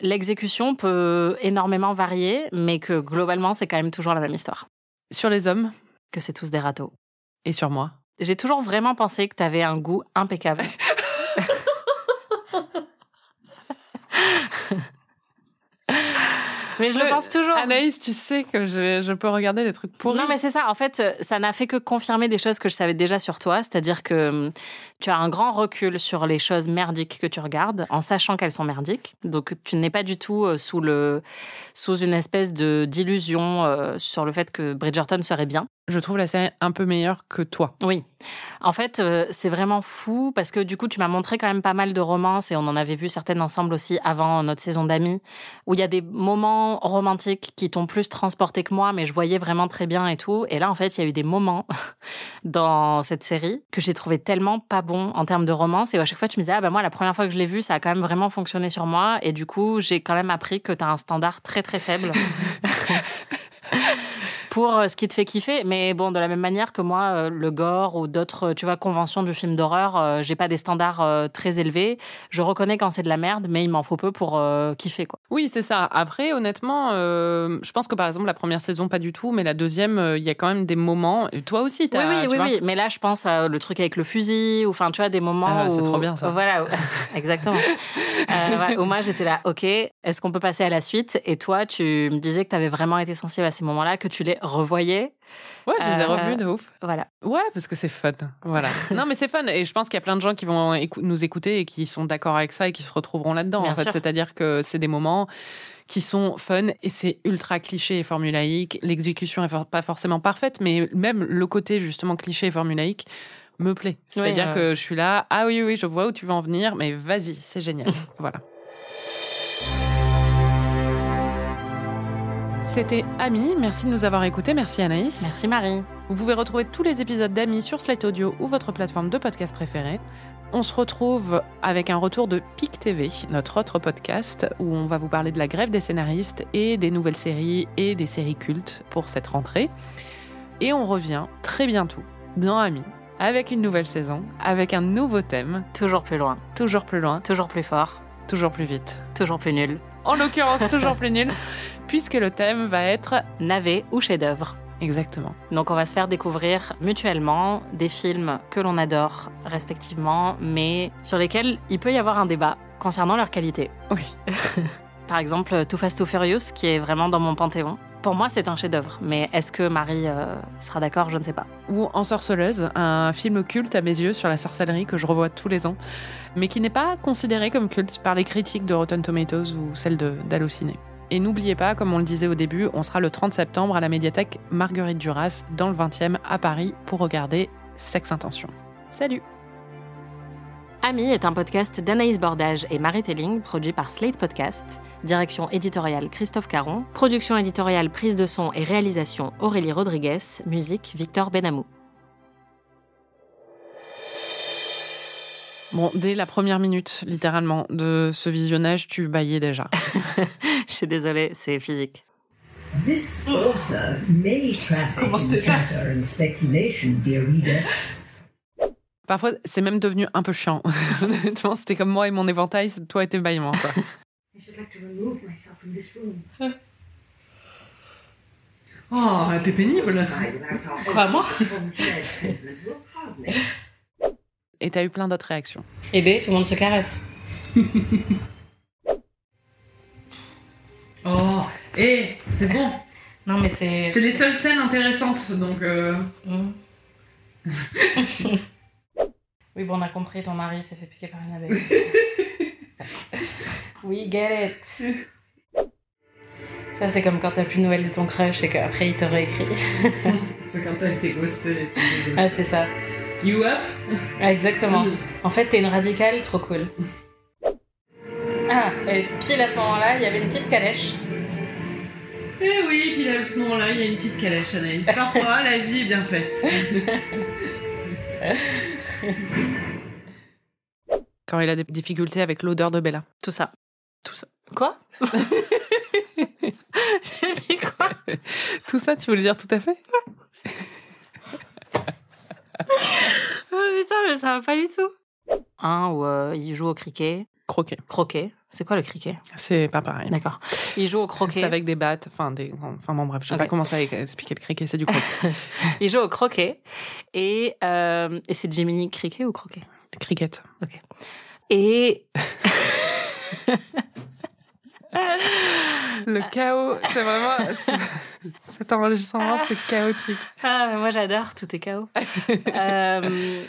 l'exécution peut énormément varier, mais que globalement, c'est quand même toujours la même histoire. sur les hommes Que c'est tous des râteaux. et sur moi. J'ai toujours vraiment pensé que t'avais un goût impeccable. mais je le pense toujours. Anaïs, tu sais que je, je peux regarder des trucs pourris. Non, mais c'est ça. En fait, euh, ça n'a fait que confirmer des choses que je savais déjà sur toi. C'est-à-dire que hum, tu as un grand recul sur les choses merdiques que tu regardes, en sachant qu'elles sont merdiques. Donc, tu n'es pas du tout euh, sous le sous une espèce de d'illusion euh, sur le fait que Bridgerton serait bien. Je trouve la série un peu meilleure que toi. Oui. En fait, euh, c'est vraiment fou parce que du coup, tu m'as montré quand même pas mal de romances et on en avait vu certaines ensemble aussi avant notre saison d'amis où il y a des moments romantiques qui t'ont plus transporté que moi, mais je voyais vraiment très bien et tout. Et là, en fait, il y a eu des moments dans cette série que j'ai trouvé tellement pas bon en termes de romance et à chaque fois, tu me disais, ah bah moi, la première fois que je l'ai vu, ça a quand même vraiment fonctionné sur moi et du coup, j'ai quand même appris que t'as un standard très très faible. pour euh, ce qui te fait kiffer. Mais bon, de la même manière que moi, euh, le gore ou d'autres, tu vois, conventions du film d'horreur, euh, j'ai pas des standards très élevés. Je reconnais quand c'est de la merde, mais il m'en faut peu pour euh, kiffer, quoi. Oui, c'est ça. Après, honnêtement, euh, je pense que par exemple, la première saison, pas du tout, mais la deuxième, euh, il y a quand même des moments. et Toi aussi, Oui, t'as. oui, tu oui, vois. oui. Mais là, je pense à le truc avec le fusil, ou enfin, tu vois, des moments Ah, où. c'est trop bien, ça. Voilà, exactement. Voilà, où moi, j'étais là, ok, est-ce qu'on peut passer à la suite? Et toi, tu me disais que tu avais vraiment été sensible à ces moments-là, que tu les revoyais. Ouais, je les ai Euh, revus de ouf. Voilà. Ouais, parce que c'est fun. Voilà. non, mais c'est fun. Et je pense qu'il y a plein de gens qui vont écou- nous écouter et qui sont d'accord avec ça et qui se retrouveront là-dedans. En fait, c'est-à-dire que c'est des moments qui sont fun et c'est ultra cliché et formulaïque. L'exécution est for- pas forcément parfaite, mais même le côté justement cliché et formulaïque me plaît. C'est-à-dire ouais. que je suis là, ah oui, oui, je vois où tu veux en venir, mais vas-y, c'est génial. voilà. C'était Ami, merci de nous avoir écoutés, merci Anaïs. Merci, Marie. Vous pouvez retrouver tous les épisodes d'Ami sur Slate Audio ou votre plateforme de podcast préférée. On se retrouve avec un retour de PIC TV, notre autre podcast, où on va vous parler de la grève des scénaristes et des nouvelles séries et des séries cultes pour cette rentrée. Et on revient très bientôt dans Ami avec une nouvelle saison, avec un nouveau thème, Toujours plus loin, toujours plus loin, toujours plus fort, toujours plus vite. toujours plus nul. En l'occurrence, toujours plus nul, puisque le thème va être Navet ou chef-d'œuvre. Exactement. Donc on va se faire découvrir mutuellement des films que l'on adore respectivement, mais sur lesquels il peut y avoir un débat concernant leur qualité. Oui. Par exemple, Too Fast Too Furious, qui est vraiment dans mon panthéon. Pour moi, c'est un chef-d'œuvre, mais est-ce que Marie euh, sera d'accord? Je ne sais pas. Ou Ensorceleuse, un film culte à mes yeux sur la sorcellerie que je revois tous les ans, mais qui n'est pas considéré comme culte par les critiques de Rotten Tomatoes ou celles d'Allociné. Et n'oubliez pas, comme on le disait au début, on sera le 30 septembre à la médiathèque Marguerite Duras, dans le 20e à Paris, pour regarder Sex Intention. Salut Ami est un podcast d'Anaïs Bordage et Marie Telling, produit par Slate Podcast. Direction éditoriale Christophe Caron. Production éditoriale, prise de son et réalisation Aurélie Rodriguez. Musique Victor Benamou. Bon, dès la première minute, littéralement, de ce visionnage, tu baillais déjà. Je suis désolée, c'est physique. This author may traffic in chatter and speculation, dear reader, Parfois, c'est même devenu un peu chiant. Honnêtement, c'était comme moi et mon éventail, toi et tes bâillements. quoi. I should like to remove myself from this room. Oh, t'es pénible. Quoi, moi. Et t'as eu plein d'autres réactions. Eh ben, tout le monde se caresse. Oh, et c'est bon. Non, mais c'est. C'est les seules scènes intéressantes, donc. euh, Mm. Oui, bon, on a compris, ton mari s'est fait piquer par une abeille. We get it. Ça, c'est comme quand t'as plus de nouvelles de ton crush et qu'après il te réécrit. C'est quand t'as été ghosté. ah, c'est ça. You up? Ah, exactement. En fait, t'es une radicale, trop cool. Ah, et pile à ce moment-là, il y avait une petite calèche. Eh oui, puis là, à ce moment-là, il y a une petite calèche, Anaïs. Parfois, la vie est bien faite. Quand il a des difficultés avec l'odeur de Bella. Tout ça. Tout ça. Quoi? J'ai dit quoi? Tout ça, tu voulais dire tout à fait? Oh putain, mais ça va pas du tout. Un où euh, il joue au cricket. Croquet. Croquet. C'est quoi le cricket? C'est pas pareil. D'accord. Il joue au croquet. C'est avec des battes, enfin, des... enfin bon, bref, je sais Ok. pas comment ça expliquer le cricket, c'est du croquet. Il joue au croquet. Et, euh, et c'est Jiminy cricket ou croquet? Cricket. Et Le chaos, c'est vraiment. Cet enregistrement, c'est chaotique. ah, moi j'adore, tout est chaos. Euh,